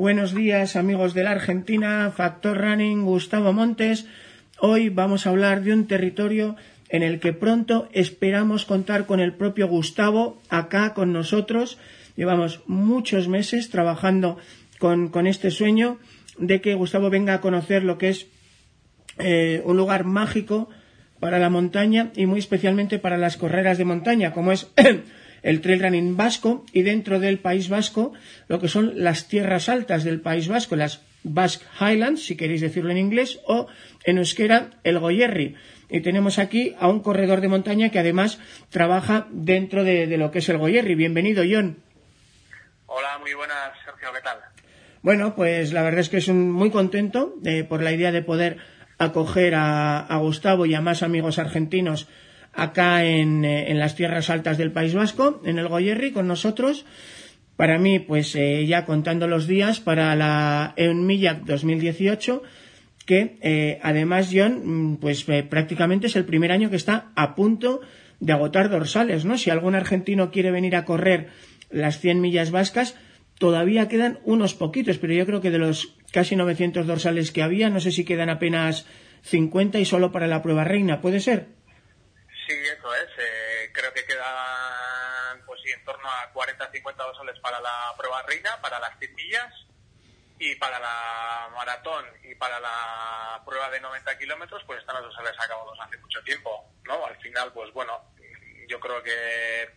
Buenos días amigos de la Argentina, Factor Running, Gustavo Montes. Hoy vamos a hablar de un territorio en el que pronto esperamos contar con el propio Gustavo acá con nosotros. Llevamos muchos meses trabajando con, este sueño de que Gustavo venga a conocer lo que es eh, un lugar mágico para la montaña y muy especialmente para las carreras de montaña, como es el trail running vasco y dentro del País Vasco lo que son las tierras altas del País Vasco, las Basque Highlands, si queréis decirlo en inglés, o en euskera el Goyerri. Y tenemos aquí a un corredor de montaña que además trabaja dentro de, lo que es el Goyerri. Bienvenido, John. Hola, muy buenas, Sergio, ¿qué tal? Bueno, pues la verdad es que es muy contento eh, por la idea de poder acoger a, Gustavo y a más amigos argentinos acá eh, en, las tierras altas del País Vasco, en el Goyerri, con nosotros. Para mí, pues eh, ya contando los días para la EUNMILLAC 2018, que eh, además, John, mm, pues prácticamente es el primer año que está a punto de agotar dorsales, ¿no? Si algún argentino quiere venir a correr las 100 millas vascas, todavía quedan unos poquitos, pero yo creo que de los casi 900 dorsales que había, no sé si quedan apenas 50 y solo para la prueba reina, ¿puede ser? Sí, eso es. Eh, creo que quedan pues sí, en torno a 40-50 dorsales para la prueba reina, para las 100 millas y para la maratón y para la prueba de 90 kilómetros, pues están los dorsales acabados hace mucho tiempo, ¿no? Al final, pues bueno, yo creo que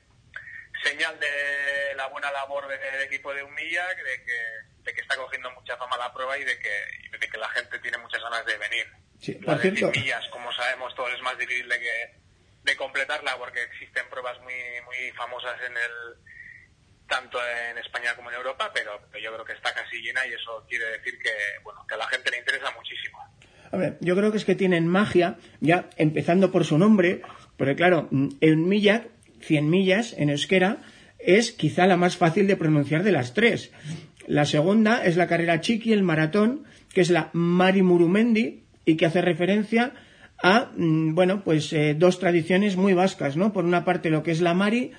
señal de la buena labor del equipo de Humilla, de que de que está cogiendo mucha fama la prueba y de que, de que la gente tiene muchas ganas de venir. Sí, por cierto. millas, como sabemos todo es más difícil de, que, de completarla porque existen pruebas muy, muy famosas en el tanto en España como en Europa, pero, yo creo que está casi llena y eso quiere decir que, bueno, que a la gente le interesa muchísimo. A ver, yo creo que es que tienen magia, ya empezando por su nombre, porque claro, en milla, 100 millas en euskera, es quizá la más fácil de pronunciar de las tres. La segunda es la carrera chiqui, el maratón, que es la Mari Murumendi y que hace referencia a, mm, bueno, pues eh, dos tradiciones muy vascas, ¿no? Por una parte lo que es la Mari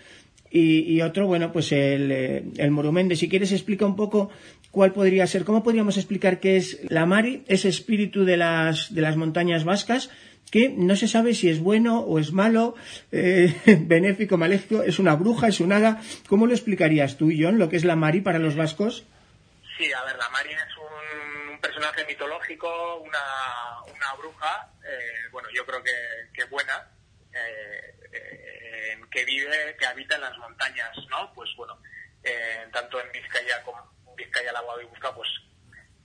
y, otro, bueno, pues el, eh, el Murumendi. Si quieres explica un poco cuál podría ser, cómo podríamos explicar qué es la Mari, ese espíritu de las, de las montañas vascas, que no se sabe si es bueno o es malo, eh, benéfico, maléfico, es una bruja, es un hada. ¿Cómo lo explicarías tú, John, lo que es la Mari para los vascos? Sí, a ver, la Mari es personaje mitológico, una, bruja, eh, bueno, yo creo que, que buena, eh, eh, que vive, que habita en las montañas, ¿no? Pues bueno, tanto en Vizcaya como en Vizcaya, la Busca, pues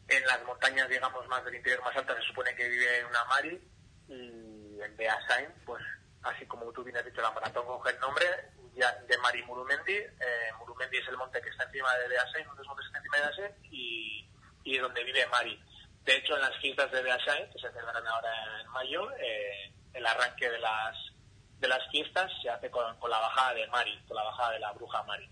en las montañas, digamos, más del interior más altas se supone que vive una Mari y en Beasain, pues así como tú bien has dicho, la maratón coge el nombre, de Mari Murumendi. Eh, Murumendi es el monte que está encima de Beasain, uno de montes encima de Beasain, y, y donde vive Mari. De hecho, en las fiestas de Beasain, que se celebran ahora en mayo, eh, el arranque de las, de las fiestas se hace con, la bajada de Mari, con la bajada de la bruja Mari.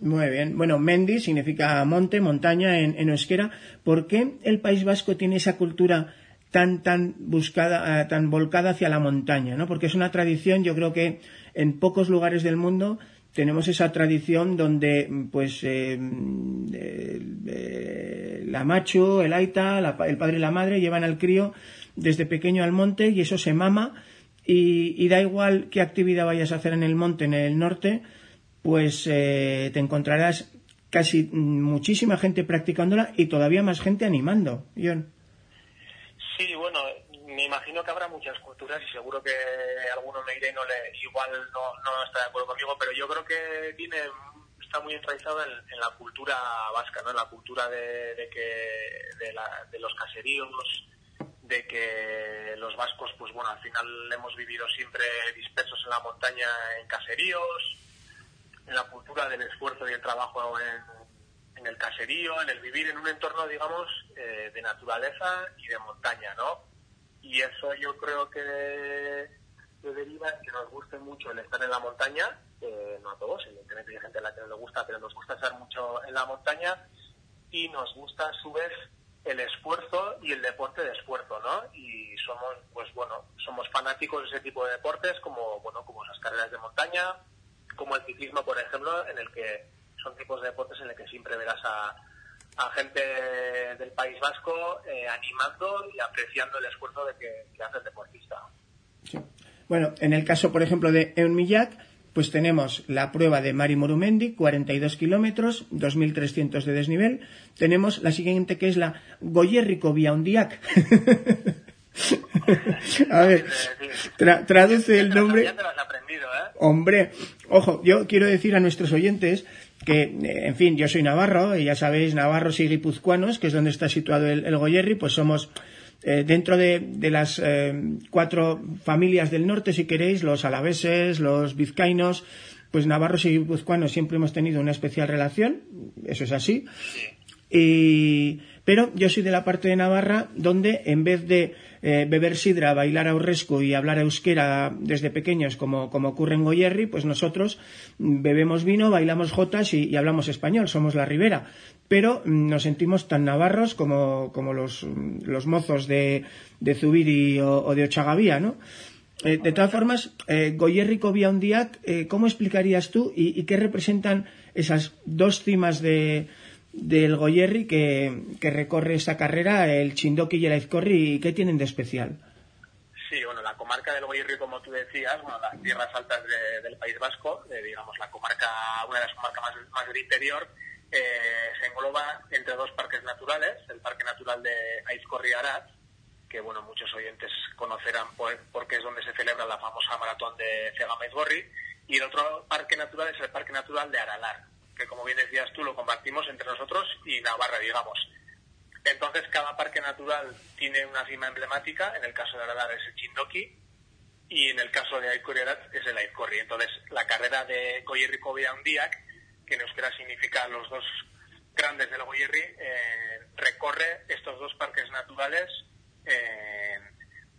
Muy bien. Bueno, Mendi significa monte, montaña en, en euskera. ¿Por qué el País Vasco tiene esa cultura tan tan buscada, eh, tan volcada hacia la montaña, ¿no? Porque es una tradición, yo creo que en pocos lugares del mundo tenemos esa tradición donde pues eh, la macho, el aita, el padre y la madre llevan al crío desde pequeño al monte y eso se mama y, da igual qué actividad vayas a hacer en el monte, en el norte, pues eh, te encontrarás casi muchísima gente practicándola y todavía más gente animando. John. Sí, bueno, me imagino que habrá muchas culturas y seguro que alguno me y no le, igual no, no está de acuerdo conmigo, pero yo creo que tiene está muy enraizado en, la cultura vasca, ¿no? En la cultura de, que de, la, de, los caseríos, de que los vascos, pues bueno, al final hemos vivido siempre dispersos en la montaña, en caseríos, en la cultura del esfuerzo y el trabajo en, en el caserío, en el vivir en un entorno, digamos, eh, de naturaleza y de montaña, ¿no? Y eso yo creo que, deriva en que nos guste mucho el estar en la montaña, no a todos, evidentemente hay gente a la que no le gusta, pero nos gusta estar mucho en la montaña y nos gusta a su vez el esfuerzo y el deporte de esfuerzo, ¿no? Y somos, pues bueno, somos fanáticos de ese tipo de deportes como, bueno, como las carreras de montaña, como el ciclismo, por ejemplo, en el que son tipos de deportes en los que siempre verás a, a gente del País Vasco eh, animando y apreciando el esfuerzo de que, hace el deportista. Bueno, en el caso, por ejemplo, de Eunmillac, pues tenemos la prueba de Mari Morumendi, 42 kilómetros, 2.300 de desnivel. Tenemos la siguiente que es la Goyerrico Viaundiac. A ver, traduce el nombre. ¿eh? Hombre, ojo, yo quiero decir a nuestros oyentes que, en fin, yo soy navarro, y ya sabéis, navarros y guipuzcoanos, que es donde está situado el, el Goyerri, pues somos eh, dentro de, las eh, cuatro familias del norte, si queréis, los alaveses, los vizcaínos, pues navarros y guipuzcoanos siempre hemos tenido una especial relación, eso es así. Pero yo soy de la parte de Navarra donde en vez de eh, beber sidra, bailar aurrescu y hablar euskera desde pequeños, como, ocurre en Goyerri, pues nosotros bebemos vino, bailamos jotas y, hablamos español, somos la ribera. Pero mm, nos sentimos tan navarros como, los, mozos de, de Zubiri o, de Ochagavía, ¿no? Eh, de todas formas, eh, Goyerri Cobiaundiac, eh, ¿cómo explicarías tú y, qué representan esas dos cimas de, del Goyerri que, recorre esta carrera, el Chindoki y el Aizcorri, qué tienen de especial? Sí, bueno, la comarca del Goyerri, como tú decías, bueno, las tierras altas del País Vasco, digamos, la comarca, una de las comarcas más, del interior, eh, se engloba entre dos parques naturales, el Parque Natural de Aizcorri Arat, que bueno, muchos oyentes conocerán porque es donde se celebra la famosa maratón de Cegama-Aizgorri, y el otro parque natural es el Parque Natural de Aralar, que como bien decías tú, lo compartimos entre nosotros y Navarra, digamos. Entonces, cada parque natural tiene una cima emblemática. En el caso de Aralar es el Chindoki y en el caso de Aizcorriarat es el Aizcorri. Entonces, la carrera de Goyerri Undiak, que en euskera significa los dos grandes del Goyerri, eh, recorre estos dos parques naturales eh,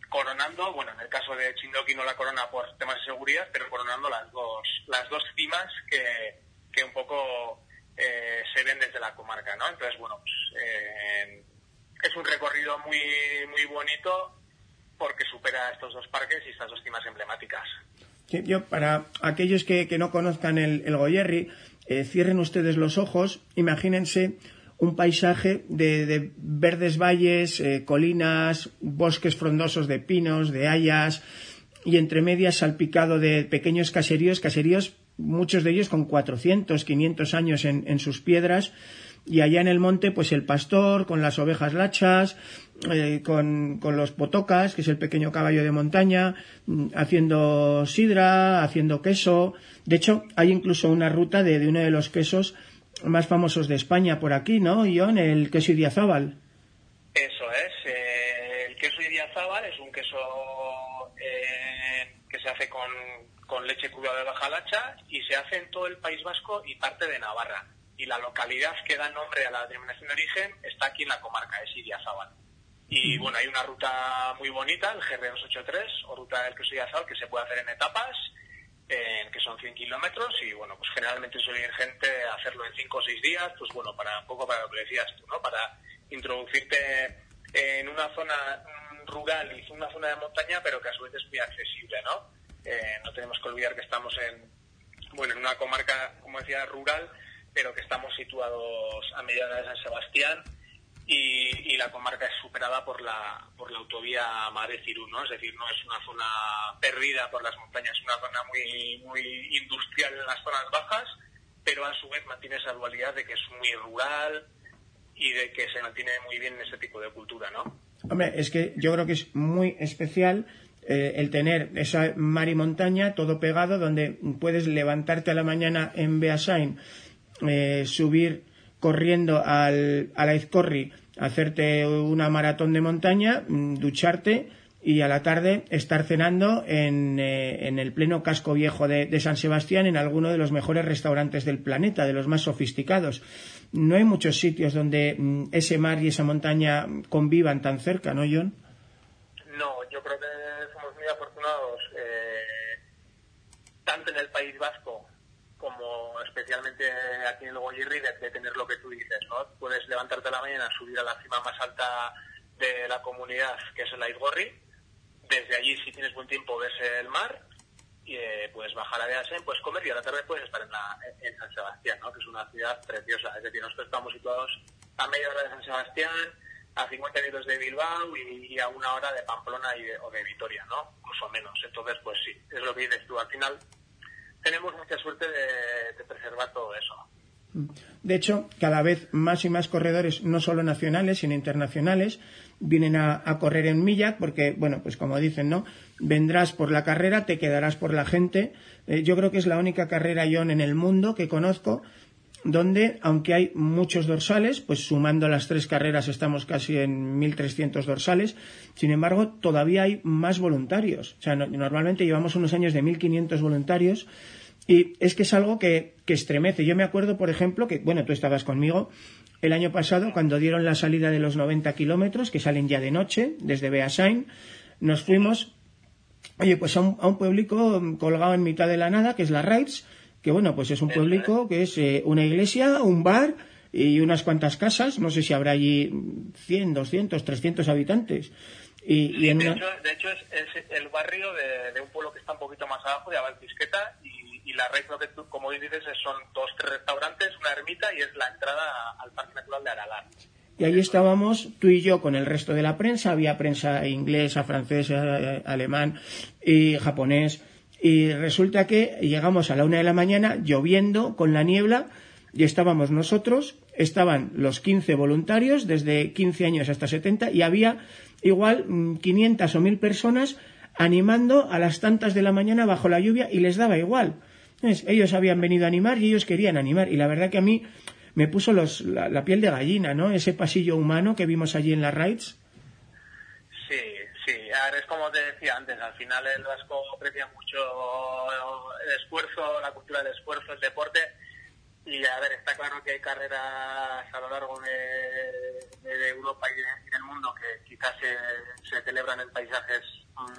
coronando, bueno, en el caso de Chindoki no la corona por temas de seguridad, pero coronando las dos, las dos cimas que, un poco eh, se ven desde la comarca, ¿no? Entonces, bueno, pues, eh, es un recorrido muy, muy bonito porque supera estos dos parques y estas dos cimas emblemáticas. yo, para aquellos que, no conozcan el, el Goyerri, eh, cierren ustedes los ojos, imagínense un paisaje de, de verdes valles, colinas, bosques frondosos de pinos, de hayas, y entre medias salpicado de pequeños caseríos, caseríos muchos de ellos con 400, 500 años en, sus piedras, y allá en el monte, pues el pastor con las ovejas lachas, eh, con, los potocas, que es el pequeño caballo de montaña, mm, haciendo sidra, haciendo queso. De hecho, hay incluso una ruta de, uno de los quesos más famosos de España por aquí, ¿no, Ion? El queso Idiazábal. Eso es. Eh, el queso Idiazábal es un queso con con leche cruda de bajalacha y se hace en todo el País Vasco y parte de Navarra. Y la localidad que da nombre a la denominación de origen está aquí en la comarca, es Idiazábal. Y bueno, hay una ruta muy bonita, el GR283, o ruta del queso Idiazábal, que se puede hacer en etapas, que son 100 kilómetros, y bueno, pues generalmente suele ir gente a hacerlo en 5 o 6 días, pues bueno, para un poco para lo que decías tú, ¿no? Para introducirte en una zona rural y una zona de montaña, pero que a su vez es muy accesible, ¿no? Eh, no tenemos que olvidar que estamos en, bueno, en una comarca, como decía, rural, pero que estamos situados a mediana de San Sebastián y, la comarca es superada por la, por la autovía Madrid-Cirú, ¿no? Es decir, no es una zona perdida por las montañas, es una zona muy, muy industrial en las zonas bajas, pero a su vez mantiene esa dualidad de que es muy rural y de que se mantiene muy bien en ese tipo de cultura, ¿no? Hombre, es que yo creo que es muy especial eh, el tener esa mar y montaña todo pegado donde puedes levantarte a la mañana en Beasain, eh, subir corriendo al, a la Izcorri, hacerte una maratón de montaña, mm, ducharte y a la tarde estar cenando en, eh, en el pleno casco viejo de, de, San Sebastián en alguno de los mejores restaurantes del planeta, de los más sofisticados. No hay muchos sitios donde mm, ese mar y esa montaña convivan tan cerca, ¿no, John? No, yo creo que afortunados eh, tanto en el País Vasco como especialmente aquí en el Goyerri de, tener lo que tú dices, ¿no? Puedes levantarte a la mañana, subir a la cima más alta de la comunidad, que es el Aizgorri. Desde allí, si tienes buen tiempo, ves el mar y eh, puedes bajar a Beasen, puedes comer y a la tarde puedes estar en, San Sebastián, ¿no? Que es una ciudad preciosa. Es decir, nosotros estamos situados a media hora de San Sebastián, a 50 minutos de Bilbao y, a una hora de Pamplona y o de Vitoria, ¿no? Incluso menos. Entonces, pues sí, es lo que dices tú. Al final tenemos mucha suerte de, preservar todo eso. De hecho, cada vez más y más corredores, no solo nacionales, sino internacionales, vienen a, correr en Milla porque, bueno, pues como dicen, ¿no? Vendrás por la carrera, te quedarás por la gente. Eh, yo creo que es la única carrera, John, en el mundo que conozco donde, aunque hay muchos dorsales, pues sumando las tres carreras estamos casi en 1.300 dorsales, sin embargo, todavía hay más voluntarios. O sea, normalmente llevamos unos años de 1.500 voluntarios y es que es algo que, que, estremece. Yo me acuerdo, por ejemplo, que, bueno, tú estabas conmigo el año pasado cuando dieron la salida de los 90 kilómetros, que salen ya de noche, desde Beasain, nos fuimos, oye, pues a un, a un pueblico colgado en mitad de la nada, que es la Raids, que bueno, pues es un pueblico que es eh, una iglesia, un bar y unas cuantas casas, no sé si habrá allí 100, 200, 300 habitantes. Y, de, hecho, de, hecho, es, el barrio de, un pueblo que está un poquito más abajo, de Abalquisqueta, y, y la red, que tú, como dices, son dos, tres restaurantes, una ermita y es la entrada al Parque Natural de Aralar. Y ahí estábamos tú y yo con el resto de la prensa, había prensa inglesa, francesa, eh, alemán y japonés y resulta que llegamos a la una de la mañana lloviendo con la niebla y estábamos nosotros, estaban los 15 voluntarios desde 15 años hasta 70 y había igual 500 mm, o 1000 personas animando a las tantas de la mañana bajo la lluvia y les daba igual. ellos habían venido a animar y ellos querían animar y la verdad que a mí me puso los, la, la, piel de gallina, ¿no? Ese pasillo humano que vimos allí en las raids es como te decía antes, al final el vasco aprecia mucho el esfuerzo, la cultura del esfuerzo, el deporte. Y a ver, está claro que hay carreras a lo largo de, Europa y del mundo que quizás se, celebran en paisajes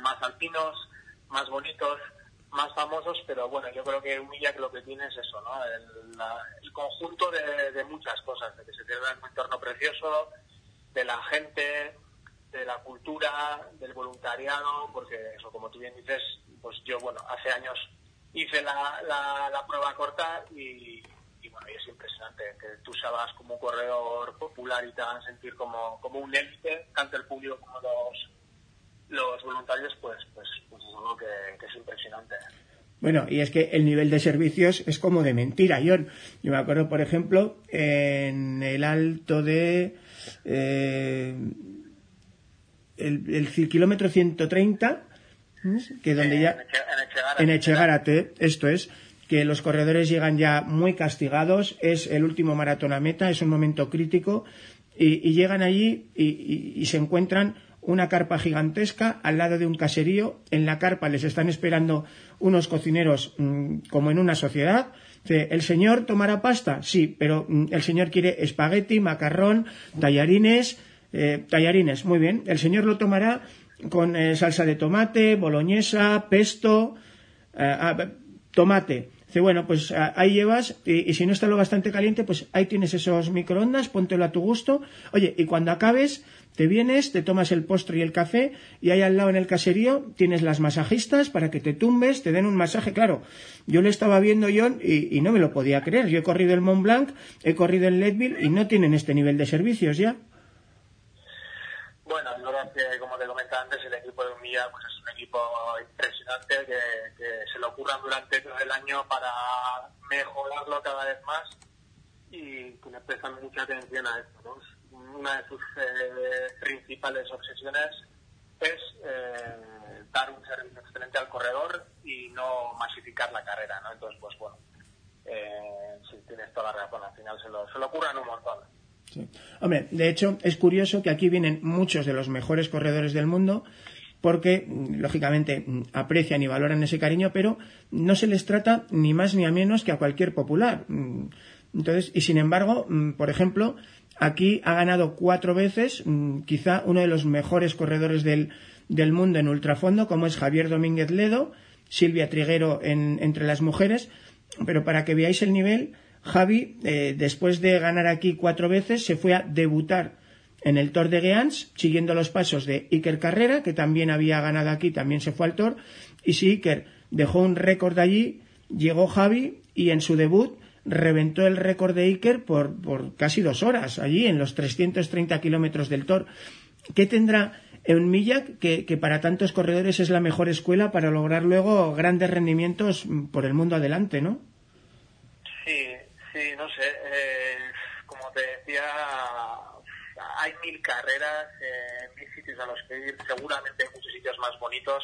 más alpinos, más bonitos, más famosos, pero bueno, yo creo que Humilla que lo que tiene es eso, ¿no? El, conjunto de, de, muchas cosas, de que se celebra en un entorno precioso, de la gente, de la cultura, del voluntariado, porque eso, como tú bien dices, pues yo, bueno, hace años hice la, la, prueba corta y, bueno, y es impresionante que tú sabas como un corredor popular y te hagan sentir como, como un élite, tanto el público como los, los voluntarios, pues, pues, pues es algo que, es impresionante. Bueno, y es que el nivel de servicios es como de mentira. Yo, yo me acuerdo, por ejemplo, en el alto de... Eh, el, kilómetro 130, que donde ya... En Echegárate, esto es, que los corredores llegan ya muy castigados, es el último maratón a meta, es un momento crítico, y, llegan allí y, se encuentran una carpa gigantesca al lado de un caserío. En la carpa les están esperando unos cocineros mm, como en una sociedad. ¿El señor tomará pasta? Sí, pero mm, el señor quiere espagueti, macarrón, tallarines, eh, tallarines, muy bien. El señor lo tomará con eh, salsa de tomate, boloñesa, pesto, eh, ah, tomate. Dice, bueno, pues ah, ahí llevas, y, si no está lo bastante caliente, pues ahí tienes esos microondas, póntelo a tu gusto. Oye, y cuando acabes, te vienes, te tomas el postre y el café, y ahí al lado en el caserío tienes las masajistas para que te tumbes, te den un masaje. Claro, yo le estaba viendo, John, y, y no me lo podía creer. Yo he corrido el Mont Blanc, he corrido el Leadville, y no tienen este nivel de servicios ya. Bueno, yo creo que, como te comentaba antes, el equipo de Humilla pues, es un equipo impresionante que, se lo ocurran durante todo el año para mejorarlo cada vez más y que le prestan mucha atención a esto. Una de sus eh, principales obsesiones es eh, dar un servicio excelente al corredor y no masificar la carrera. ¿no? Entonces, pues bueno, eh, si tienes toda la razón, al final se lo, se lo ocurran un montón. Hombre, de hecho, es curioso que aquí vienen muchos de los mejores corredores del mundo porque, lógicamente, aprecian y valoran ese cariño, pero no se les trata ni más ni a menos que a cualquier popular. Entonces, y sin embargo, por ejemplo, aquí ha ganado cuatro veces, quizá uno de los mejores corredores del, del mundo en ultrafondo, como es Javier Domínguez Ledo, Silvia Triguero entre las mujeres, pero para que veáis el nivel, Javi, eh, después de ganar aquí cuatro veces, se fue a debutar en el Tour de Geans, siguiendo los pasos de Iker Carrera, que también había ganado aquí, también se fue al Tour. Y si Iker dejó un récord allí, llegó Javi y en su debut reventó el récord de Iker por, por casi dos horas, allí en los 330 kilómetros del Tor. ¿Qué tendrá en Millac que, que, para tantos corredores es la mejor escuela para lograr luego grandes rendimientos por el mundo adelante, ¿no? Sí, no sé. Eh, como te decía, hay mil carreras, eh, mil sitios a los que ir, seguramente hay muchos sitios más bonitos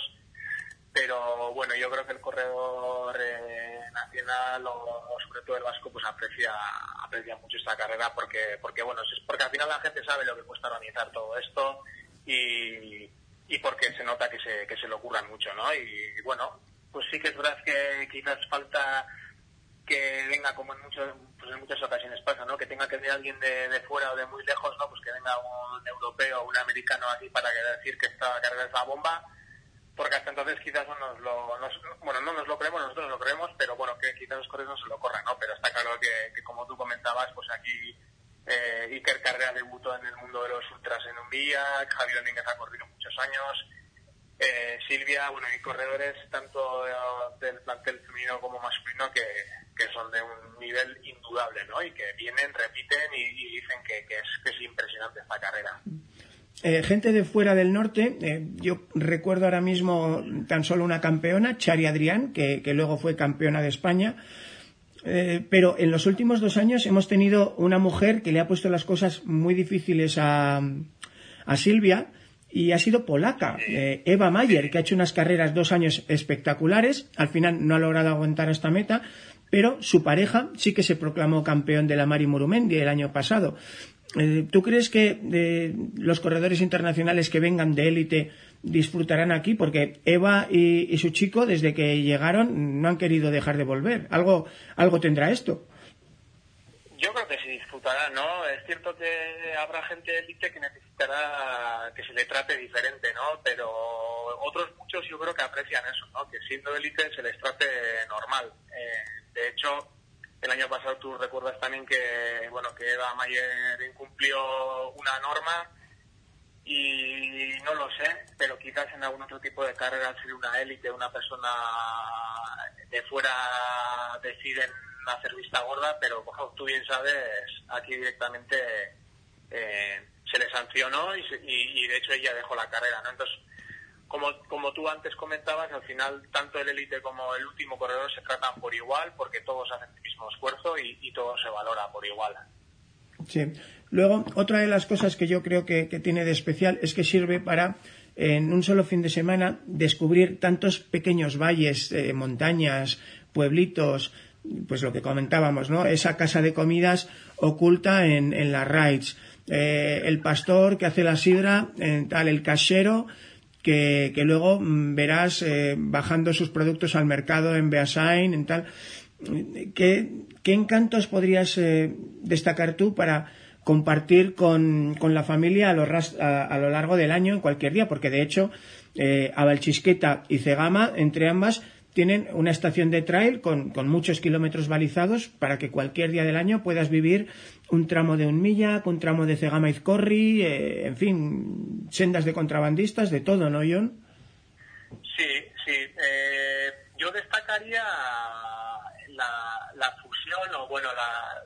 pero bueno, yo creo que el corredor eh, nacional o, sobre todo el vasco pues aprecia aprecia mucho esta carrera porque porque bueno, es porque al final la gente sabe lo que cuesta organizar todo esto y, y porque se nota que se, que se le ocurran mucho, ¿no? Y, bueno, pues sí que es verdad que quizás falta que venga como en muchos pues en muchas ocasiones pasa, ¿no? Que tenga que venir alguien de, de, fuera o de muy lejos, ¿no? Pues que venga un europeo o un americano aquí para decir que esta carrera es la bomba porque hasta entonces quizás no nos lo, nos, bueno, no nos lo creemos, nosotros lo creemos, pero bueno, que quizás los corredores no se lo corran, ¿no? Pero está claro que, como tú comentabas, pues aquí eh, Iker Carrera debutó en el mundo de los ultras en un día, Javier Domínguez ha corrido muchos años, eh, Silvia, bueno, hay corredores tanto del plantel femenino como masculino que, que son de un nivel indudable, ¿no? Y que vienen, repiten y, dicen que, es, impresionante esta carrera. Eh, gente de fuera del norte, eh, yo recuerdo ahora mismo tan solo una campeona, Chari Adrián, que, que luego fue campeona de España. Eh, pero en los últimos dos años hemos tenido una mujer que le ha puesto las cosas muy difíciles a, a Silvia y ha sido polaca, eh, Eva Mayer, que ha hecho unas carreras dos años espectaculares. Al final no ha logrado aguantar esta meta, pero su pareja sí que se proclamó campeón de la Mari Murumendi el año pasado. Eh, ¿Tú crees que eh, los corredores internacionales que vengan de élite disfrutarán aquí? Porque Eva y, y, su chico, desde que llegaron, no han querido dejar de volver. Algo, algo tendrá esto. Yo creo que sí disfrutará, ¿no? Es cierto que habrá gente élite que necesitará que se le trate diferente, ¿no? Pero otros muchos yo creo que aprecian eso, ¿no? Que siendo élite se les trate normal. Eh, de hecho, el año pasado tú recuerdas también que, bueno, que Eva Mayer incumplió una norma y no lo sé, pero quizás en algún otro tipo de carrera, si una élite, una persona de fuera deciden hacer vista gorda, pero como tú bien sabes, aquí directamente eh, se le sancionó y, y, y, de hecho ella dejó la carrera, ¿no? Entonces, como, como tú antes comentabas, al final tanto el élite como el último corredor se tratan por igual porque todos hacen el mismo esfuerzo y, todo se valora por igual. Sí. Luego, otra de las cosas que yo creo que, que, tiene de especial es que sirve para, en un solo fin de semana, descubrir tantos pequeños valles, eh, montañas, pueblitos, pues lo que comentábamos, ¿no? Esa casa de comidas oculta en, en las rides. Eh, el pastor que hace la sidra, en tal, el casero, que, que luego mm, verás eh, bajando sus productos al mercado en Beasain, en tal. ¿Qué, qué encantos podrías eh, destacar tú para compartir con, con la familia a lo, a, a lo, largo del año en cualquier día? Porque de hecho, eh, Abalchisqueta y Cegama, entre ambas, tienen una estación de trail con, con, muchos kilómetros balizados para que cualquier día del año puedas vivir un tramo de un milla, un tramo de Cegama Izcorri, eh, en fin, sendas de contrabandistas, de todo, ¿no, John? Sí, sí. Eh, yo destacaría la, la, fusión o, bueno, la,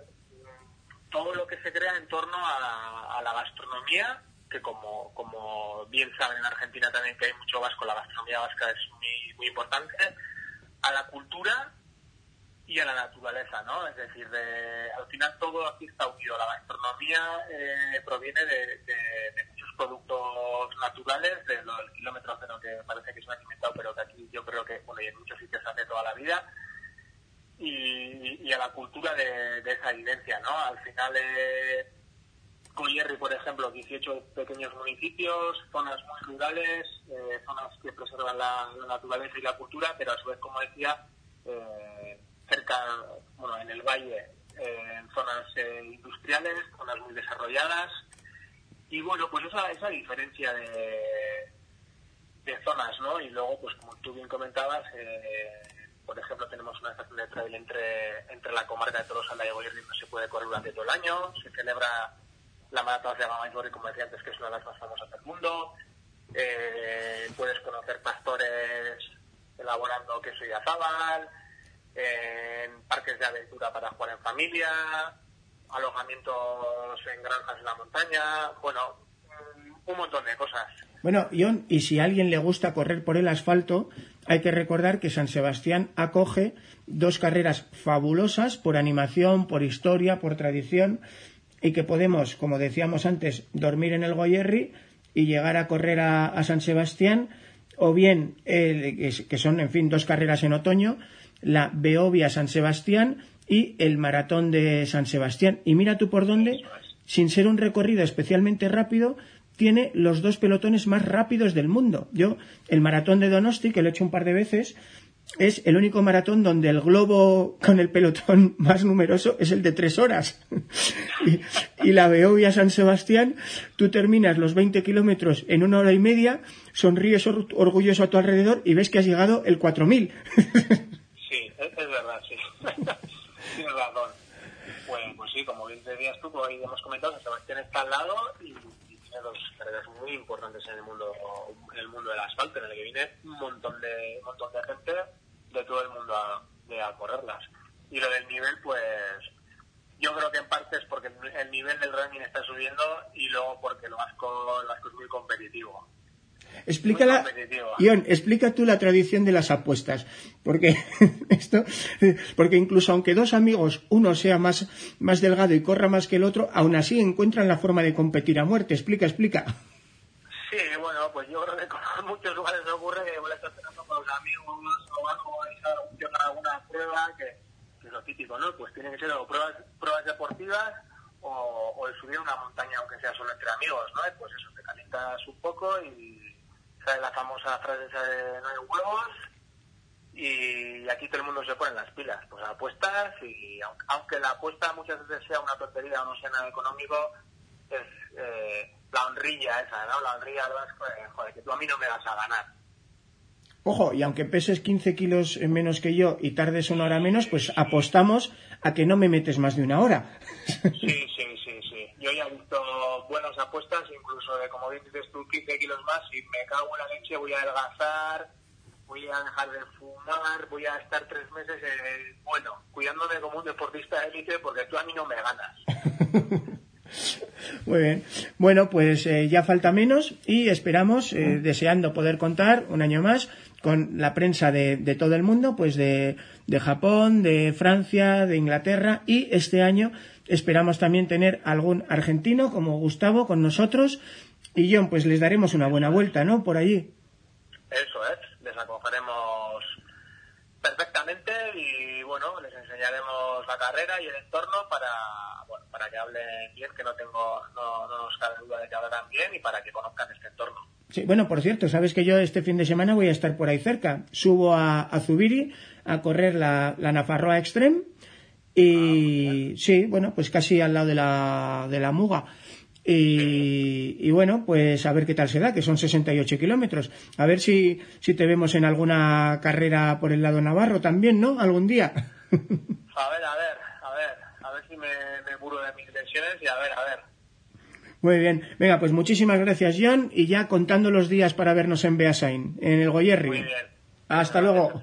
todo lo que se crea en torno a, a la gastronomía, que como, como bien saben en Argentina también que hay mucho vasco, la gastronomía vasca es muy, muy importante a la cultura y a la naturaleza, ¿no? Es decir, de, al final todo aquí está unido. La gastronomía eh, proviene de, de, de, muchos productos naturales, de los kilómetros cero que parece que se han inventado, pero que aquí yo creo que, bueno, y en muchos sitios hace toda la vida, y, a la cultura de, de, esa vivencia, ¿no? Al final, eh, Coyerri, por ejemplo, 18 pequeños municipios, zonas muy rurales, eh, zonas que preservan la, naturaleza y la cultura, pero a su vez, como decía, eh, cerca, bueno, en el valle, eh, en zonas eh, industriales, zonas muy desarrolladas. Y bueno, pues esa, esa diferencia de, de zonas, ¿no? Y luego, pues como tú bien comentabas, eh, por ejemplo, tenemos una estación de trail entre, entre la comarca de Tolosa y Goyerri, no se puede correr durante todo el año, se celebra la maratón de Gamaisbori, como decía antes, que es una de las más famosas del mundo. Eh, puedes conocer pastores elaborando queso y azábal. en parques de aventura para jugar en familia, alojamientos en granjas en la montaña, bueno, un montón de cosas. Bueno, John, y si a alguien le gusta correr por el asfalto, hay que recordar que San Sebastián acoge dos carreras fabulosas por animación, por historia, por tradición, y que podemos, como decíamos antes, dormir en el Goyerri y llegar a correr a, San Sebastián, o bien, que son, en fin, dos carreras en otoño, la Beovia San Sebastián y el Maratón de San Sebastián. Y mira tú por dónde, sin ser un recorrido especialmente rápido, tiene los dos pelotones más rápidos del mundo. Yo, el maratón de Donosti, que lo he hecho un par de veces, es el único maratón donde el globo con el pelotón más numeroso es el de tres horas. Y, la Beovia San Sebastián, tú terminas los 20 kilómetros en una hora y media, sonríes orgulloso a tu alrededor y ves que has llegado el 4000. sí, es, verdad, sí. Tienes razón. Bueno, pues sí, como bien decías tú, como hemos comentado, San Sebastián está al lado y tiene dos carreras muy importantes en el mundo en el mundo del asfalto, en el que viene un montón de un montón de gente de todo el mundo a correrlas. Y lo del nivel, pues yo creo que en parte es porque el nivel del running está subiendo y luego porque lo vasco, lo es muy competitivo. Explícala, Ion, explica tú la tradición de las apuestas, porque esto, porque incluso aunque dos amigos, uno sea más, más delgado y corra más que el otro, aún así encuentran la forma de competir a muerte. Explica, explica. Sí, bueno, pues yo creo que en muchos lugares ocurre que igual estás cenando con los amigos o algo, y alguna prueba que, típico, ¿no? Pues tienen que ser pruebas, pruebas deportivas o, o el subir una montaña aunque sea solo entre amigos, ¿no? Pues eso, te calientas un poco y ¿sabes? La famosa frase esa de no hay huevos y aquí todo el mundo se pone las pilas, pues apuestas y aunque la apuesta muchas veces sea una tontería o no sea nada económico, es eh, la honrilla esa, ¿no? La honrilla de joder, que tú a mí no me vas a ganar. Ojo, y aunque peses 15 kilos menos que yo y tardes una hora menos, pues apostamos a que no me metes más de una hora. Sí, sí, sí, sí. Yo ya he visto buenas apuestas, incluso de, como dices tú, 15 kilos más y me cago en la leche, voy a adelgazar, voy a dejar de fumar, voy a estar tres meses, eh, bueno, cuidándome como un deportista de élite porque tú a mí no me ganas. Muy bien. Bueno, pues eh, ya falta menos y esperamos, eh, deseando poder contar un año más con la prensa de, todo el mundo, pues de, de, Japón, de Francia, de Inglaterra y este año esperamos también tener algún argentino como Gustavo con nosotros y John, pues les daremos una buena vuelta, ¿no? Por allí. Eso es, les acogeremos perfectamente y bueno, les enseñaremos la carrera y el entorno para, bueno, para que hablen bien, que no tengo, no, no nos cabe duda de que hablarán bien y para que conozcan este entorno. Sí, bueno, por cierto, sabes que yo este fin de semana voy a estar por ahí cerca. Subo a, Zubiri a correr la, la Nafarroa Extreme y ah, sí, bueno, pues casi al lado de la, de la Muga. Y, y, bueno, pues a ver qué tal se da, que son 68 kilómetros. A ver si, si te vemos en alguna carrera por el lado navarro también, ¿no? Algún día. A ver, a ver, a ver, a ver si me, me curo de mis lesiones y a ver, a ver. Muy bien. Venga, pues muchísimas gracias, John. Y ya contando los días para vernos en Beasain, en el Goyerri. Muy bien. Hasta luego.